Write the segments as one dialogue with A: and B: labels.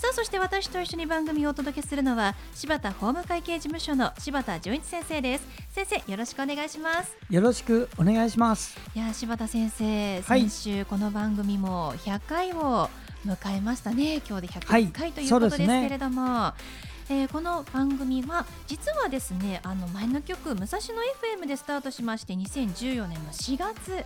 A: さあそして私と一緒に番組をお届けするのは柴田法務会計事務所の柴田純一先生です。先生よろしくお願いします。
B: よろしくお願いします。
A: いや柴田先生、
B: はい。
A: 先週この番組も100回を迎えましたね。今日で
B: はい。
A: 101回ということですけれども、えーこの番組は実はですねあの前の曲武蔵野 FM でスタートしまして2014年の4月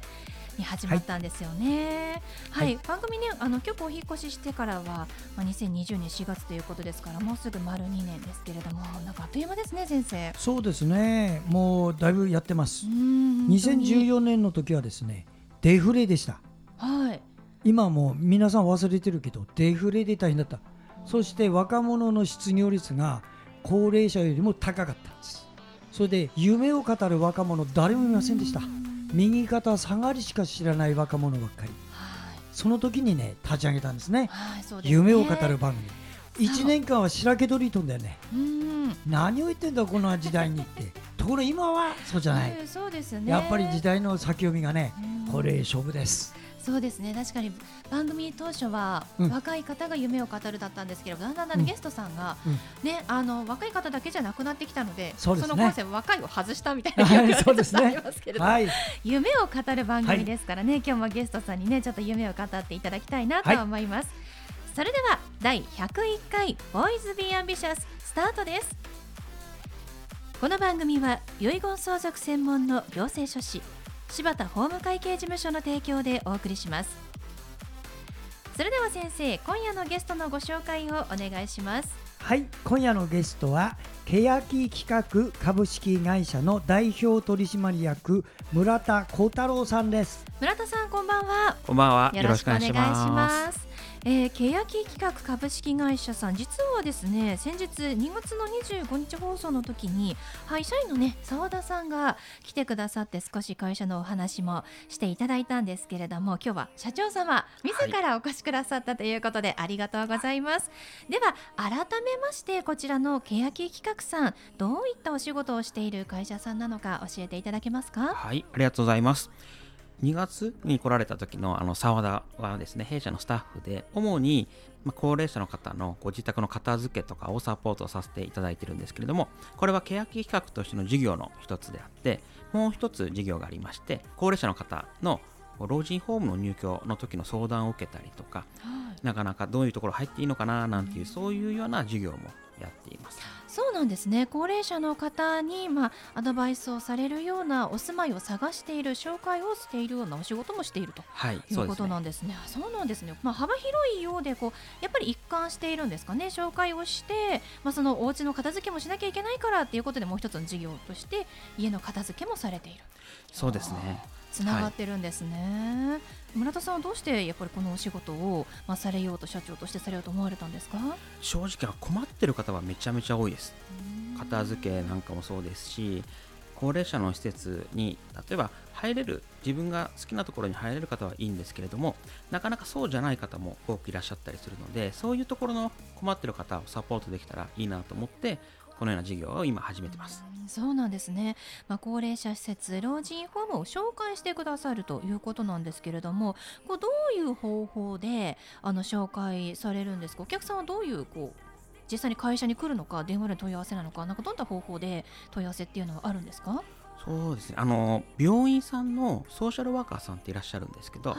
A: に始まったんですよね。はい、
B: はい。
A: 番組ねあの曲お引っ越ししてからは、まあ、2020年4月ということですからもうすぐ丸2年ですけれどもなんかあっという間ですね先生。
B: そうですね。もうだいぶやってます。
A: うーん本当に。
B: 2014年の時はですねデフレでした。
A: はい。
B: 今はもう皆さん忘れてるけどデフレで大変だった。そして若者の失業率が高齢者よりも高かったんです。それで夢を語る若者誰もいませんでした右肩下がりしか知らない若者ばっかり。
A: はい。
B: その時にね立ち上げたんですね。
A: はいすね。
B: 夢を語る番組。1年間は白け取りとんだよね。
A: うん
B: 何を言ってんだこの時代にって。ところが今はそうじゃない。
A: うんね。
B: やっぱり時代の先読みがね
A: うん。
B: これ勝負です
A: そうですね。確かに番組当初は
B: うん。
A: 若い方が夢を語るだったんですけど、だんだんだん
B: うん。
A: ゲストさんが、
B: うん。
A: ねあの若い方だけじゃなくなってきたので
B: ね
A: のコンセプト若いを外したみたいな
B: はい
A: 気がありますけれども、
B: はい。
A: 夢を語る番組ですからね、今日もゲストさんにねちょっと夢を語っていただきたいなと思います、それでは第101回ボーイズビーアンビシャススタートです。この番組は遺言相続専門の行政書士柴田法務会計事務所の提供でお送りします。それでは先生今夜のゲストのご紹介をお願いします。
B: はい今夜のゲストは欅企画株式会社の代表取締役村田幸太郎さんです。
A: 村田さんこんばんは。
C: こんばんは。
A: よ
C: よろしくお
A: 願いし。ま
C: す
A: えー、欅企画株式会社さん。実はですね先日2月の25日放送の時にはい社員のね澤田さんが来てくださって少し会社のお話もしていただいたんですけれども今日は社長様自らお越しくださったということで、ありがとうございます。では改めましてこちらの欅企画さんどういったお仕事をしている会社さんなのか教えていただけますか？
C: はい、ありがとうございます。2月に来られた時のあの澤田はですね、弊社のスタッフで、主にまあ高齢者の方のご自宅の片付けとかをサポートさせていただいてるんですけれども、これは欅企画としての事業の一つであって、もう一つ事業がありまして、高齢者の方の老人ホームの入居の時の相談を受けたりとか、なかなかどういうところ入っていいのかななんていう、そういうような事業もやっています。
A: そうなんですね高齢者の方に、まあ、アドバイスをされるようなお住まいを探している紹介をしているようなお仕事もしていると
C: はい、
A: い
C: そう
A: ことな。んですね。そうなんですね。まあ、幅広いようでこうやっぱり一貫しているんですかね。紹介をして、まあ、そのお家の片付けもしなきゃいけないからっていうことでもう一つの事業として家の片付けもされている。
C: そうですね。
A: つながってるんですね。村田さんはどうしてやっぱりこのお仕事を、まあ、されようと社長としてされようと思われたんですか？
C: 正直は困ってる方はめちゃめちゃ多いです片付けなんかもそうですし高齢者の施設に例えば入れる自分が好きなところに入れる方はいいんですけれどもなかなかそうじゃない方も多くいらっしゃったりするのでそういうところの困ってる方をサポートできたらいいなと思ってこのような事業を今始めてます。
A: そうなんですね、まあ、高齢者施設老人ホームを紹介してくださるということなんですけれどもこうどういう方法であの紹介されるんですか？お客さんはどういうこう実際に会社に来るのか電話で問い合わせなのかなんかどんな方法で問い合わせっていうのはあるんですか、
C: そうですね。あの病院さんのソーシャルワーカーさんっていらっしゃるんですけど
A: はい。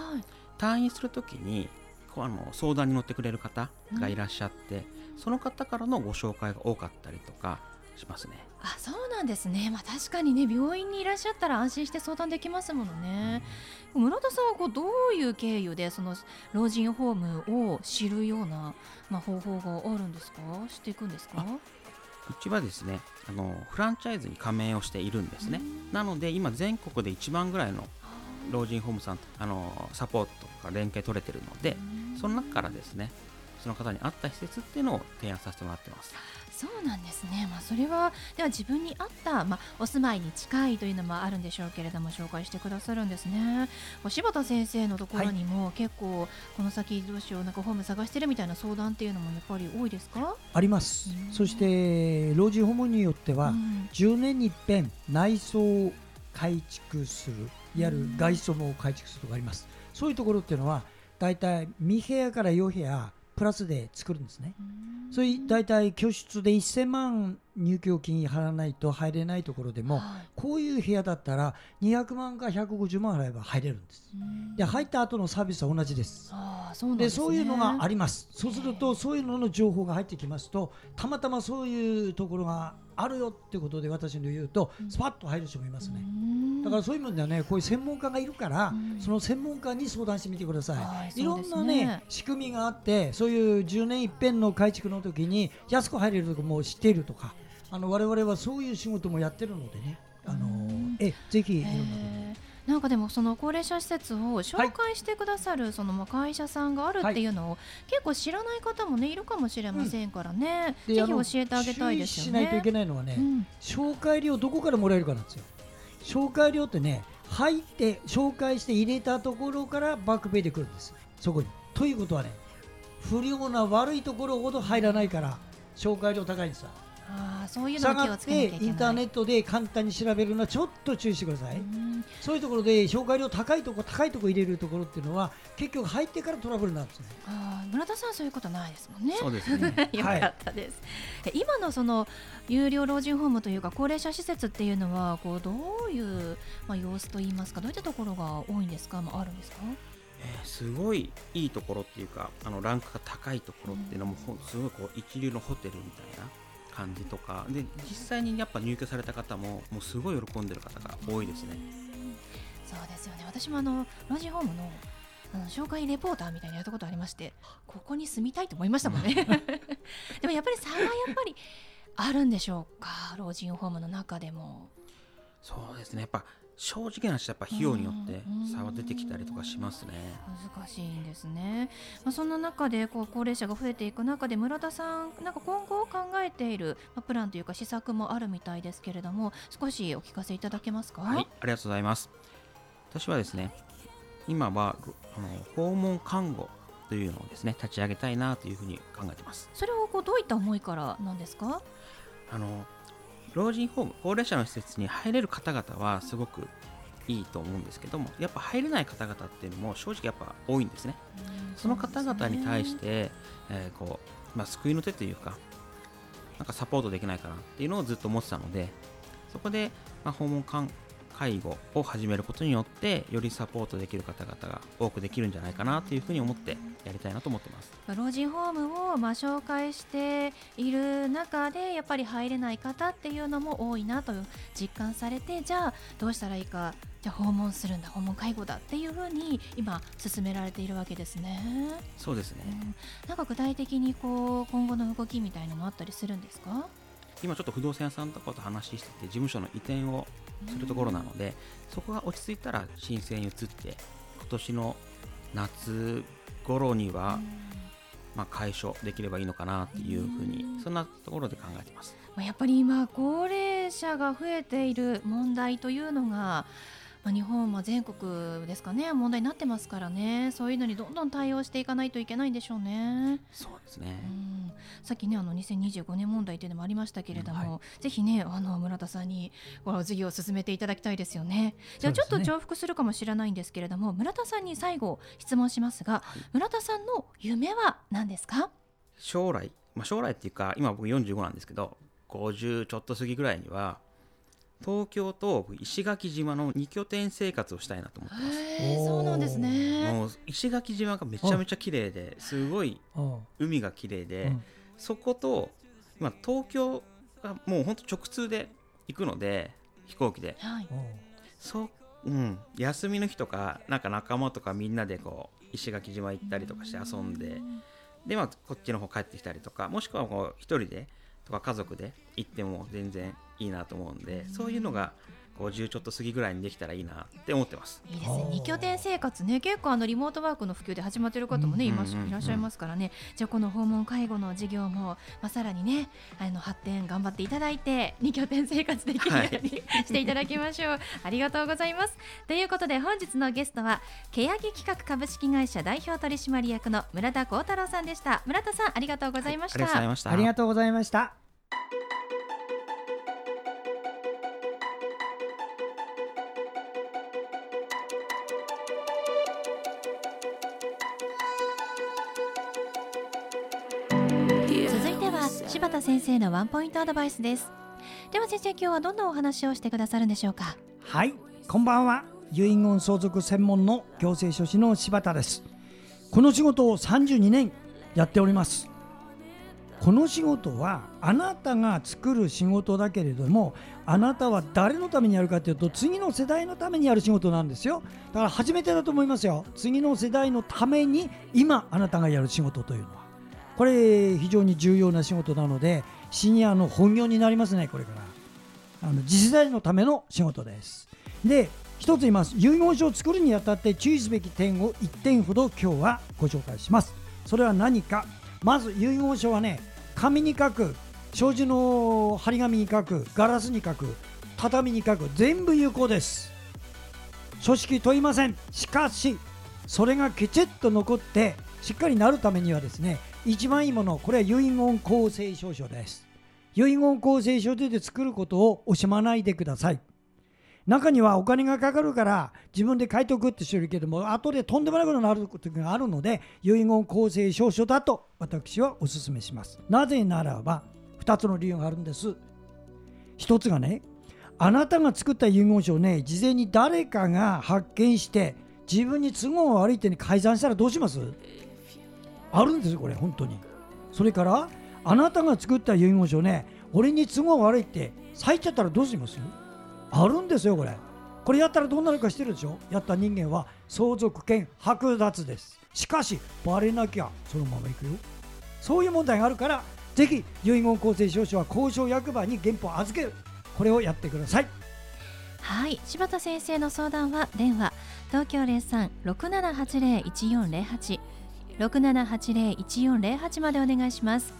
C: 退院するときにあの相談に乗ってくれる方がいらっしゃって、その方からのご紹介が多かったりとかしますね。
A: あそうなんですね、まあ、確かにね病院にいらっしゃったら安心して相談できますものね。村田さんはこうどういう経由でその老人ホームを知るような、まあ、方法があるんですか？知っていくんですか？
C: うちはですねあのフランチャイズに加盟をしているんですね。なので今全国で一番ぐらいの老人ホームさんあのサポートとか連携取れてるのでその中からですねその方に合った施設っていうのを提案させてもらってます。
A: そうなんですね、まあ、それはでは自分に合った、まあ、お住まいに近いというのもあるんでしょうけれども紹介してくださるんですね。柴田先生のところにも結構この先どうしようなんかホーム探してるみたいな相談っていうのもやっぱり多いですか？
B: あります、そして老人ホームによっては、10年に一遍内装を改築するいわゆる外装も改築するとかあります。そういうところっていうのは大体2部屋から4部屋プラスで作るんですね。それ大体居室で1000万入居金払わないと入れないところでも、はい、こういう部屋だったら200万か150万払えば入れるんです。で入った後のサービスは同じです。そうで、ね、そういうのがあります。そうするとそういうのの情報が入ってきますとたまたまそういうところがあるよってことで私の言うとスパッと入る人もいますね。だからそういう意味ではねこういう専門家がいるから、その専門家に相談してみてください。いろんなね仕組みがあってそういう10年一遍の改築の時に安く入れるとこも知っているとかあの我々はそういう仕事もやってるのでねあのえぜひいろんなこと
A: なんかでもその高齢者施設を紹介してくださるその会社さんがあるっていうのを結構知らない方もねいるかもしれませんからね、ぜひ教えてあげたいですよね。し
B: ないといけないのはね、紹介料どこからもらえるかなんですよ。紹介料ってね入って紹介して入れたところからバックペイで来るんですそこに。ということはね不良な悪いところほど入らないから紹介料高いんですよ。
A: あそういうのを気をつけなきゃいけない。
B: インターネットで簡単に調べるのはちょっと注意してください。そういうところで紹介料高いとこ高いとこ入れるところっていうのは結局入ってからトラブルなんですね。
A: あ村田さんそういうことないですもんね。
C: そうですね。
A: よかったです、はい、今のその有料老人ホームというか高齢者施設っていうのはこうどういう、まあ、様子といいますかどういったところが多いんですか、まあ、あるんですか？
C: えー、すごいいいところっていうかあのランクが高いところっていうのも、うん、すごいこう一流のホテルみたいな感じとか。で実際にやっぱ入居された方ももうすごい喜んでる方が多いですね。
A: そうですよね。私もあの老人ホームのあの紹介レポーターみたいなやったことありましてここに住みたいと思いましたもんね。でもやっぱり差はやっぱりあるんでしょうか？老人ホームの中でも。
C: そうですね。やっぱ正直な話やっぱ費用によって差は出てきたりとかしますね。
A: 難しいんですね。まあ、そんな中でこう高齢者が増えていく中で村田さんなんか今後考えているプランというか施策もあるみたいですけれども少しお聞かせいただけますか？
C: はい、ありがとうございます。私はですね今はあの訪問看護というのをですね立ち上げたいなというふうに考えてます。
A: それをこうどういった思いからなんですか？
C: あの老人ホーム高齢者の施設に入れる方々はすごくいいと思うんですけどもやっぱ入れない方々っていうのも正直やっぱ多いんですね。その方々に対して、えー、こうまあ、救いの手というかなんかサポートできないかなっていうのをずっと思ってたのでそこで、まあ、訪問介護を始めることによってよりサポートできる方々が多くできるんじゃないかなというふうに思ってやりたいなと思ってます。
A: 老人ホームをまあ紹介している中でやっぱり入れない方っていうのも多いなと実感されてじゃあどうしたらいいかじゃあ訪問するんだ訪問介護だっていうふうに今進められているわけですね。
C: そうですね、うん、
A: なんか具体的にこう今後の動きみたいなのあったりするんですか？
C: 今ちょっと不動産屋さんとかと話してて事務所の移転をするところなので、そこが落ち着いたら申請に移って今年の夏頃には、まあ、解消できればいいのかなっていうふうにそんなところで考えてます。
A: やっぱり今高齢者が増えている問題というのがまあ、日本は全国ですかね問題になってますからね。そういうのにどんどん対応していかないといけないんでしょうね。
C: そうですね、
A: うん、さっきねあの2025年問題というのもありましたけれども、はい、ぜひねあの村田さんにこの授業を進めていただきたいですよね。じゃあちょっと重複するかもしれないんですけれども、ね、村田さんに最後質問しますが、はい、村田さんの夢は何ですか？
C: 将来、まあ、将来っていうか今僕45なんですけど50ちょっと過ぎぐらいには東京と石垣島の2拠点生活をしたいなと思ってます。
A: そうなんですね。
C: もう石垣島がめちゃめちゃ綺麗ですごい海が綺麗で、そこと今東京がもう本当直通で行くので飛行機で、はい、そうん、休みの日とかなんか仲間とかみんなでこう石垣島行ったりとかして遊んでで、まあ、こっちの方帰ってきたりとかもしくはこう一人でとか家族で行っても全然いいなと思うんでそういうのが50ちょっと過ぎぐらいにできたらいいなって思ってます。
A: いいですね。二拠点生活ね結構あのリモートワークの普及で始まっている方もね、
C: うん
A: います
C: うんうん。うん
A: いらっしゃいますからね。じゃあこの訪問介護の事業も、まあ、さらにねあの発展頑張っていただいて二拠点生活できるように、していただきましょう。ありがとうございます。ということで本日のゲストは欅企画株式会社代表取締役の村田幸太郎さんでした。村田さんありがとうございました、
C: ありがとうございました。
B: ありがとうございました。
A: 柴田先生のワンポイントアドバイスですでは先生今日はどんなお話をしてくださるんでしょうか？
B: はい、こんばんは。遺言相続専門の行政書士の柴田です。この仕事を32年やっております。この仕事はあなたが作る仕事だけれどもあなたは誰のためにやるかというと次の世代のためにやる仕事なんですよだから初めてだと思いますよ次の世代のために今あなたがやる仕事というのはこれ非常に重要な仕事なのでシニアの本業になりますねこれから。あの次世代のための仕事です。で一つ言います。遺言書を作るにあたって注意すべき点を1点ほど今日はご紹介します。それは何か。まず遺言書はね紙に書く障子の張り紙に書くガラスに書く畳に書く全部有効です。書式問いません。しかしそれがきちっと残ってしっかりなるためにはですね一番いいものこれは遺言公正証書です。遺言公正書で作ることを惜しまないでください。中にはお金がかかるから自分で書いておくって人いるけども後でとんでもないことになる時があるので遺言公正証書だと私はお勧めします。なぜならば2つの理由があるんです。1つがねあなたが作った遺言書をね事前に誰かが発見して自分に都合悪いってに改ざんしたらどうします？あるんですよこれ本当に。それからあなたが作った遺言書ね俺に都合悪いって咲いちゃったらどうします？あるんですよこれ。これやったらどうなるかしてるでしょ？やった人間は相続権剥奪です。しかしバレなきゃそのままいくよ。そういう問題があるからぜひ遺言公正証書は交渉役場に原本を預ける。これをやってください。
A: はい。柴田先生の相談は電話東京0367801408 6780-1408までお願いします。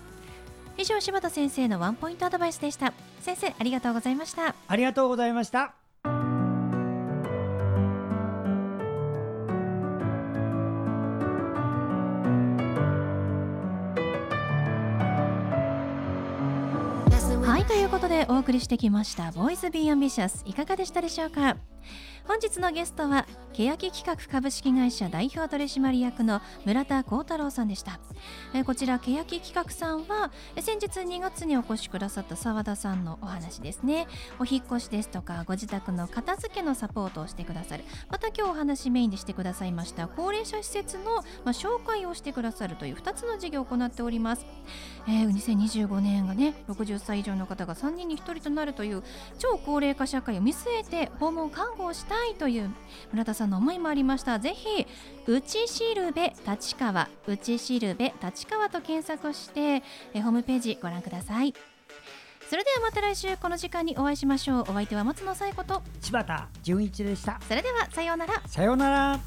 A: 以上柴田先生のワンポイントアドバイスでした。先生ありがとうございました。
B: ありがとうございました。
A: はいということでお送りしてきました「ボーイズ・ビー・アンビシャス」いかがでしたでしょうか？本日のゲストは欅企画株式会社代表取締役の村田幸太郎さんでした。えこちら欅企画さんは先日2月にお越しくださった澤田さんのお話ですね。お引越しですとかご自宅の片付けのサポートをしてくださる。また今日お話メインでしてくださいました高齢者施設の、ま、紹介をしてくださるという2つの事業を行っております。えー2025年がね60歳以上の方が3人に1人となるという超高齢化社会を見据えて訪問看護をしたいという村田さんの思いもありました。ぜひ内しるべ立川内しるべ立川と検索してえーホームページご覧ください。それではまた来週この時間にお会いしましょう。お相手は松野紗友子と
B: 柴田純一でした。
A: それではさようなら。
B: さようなら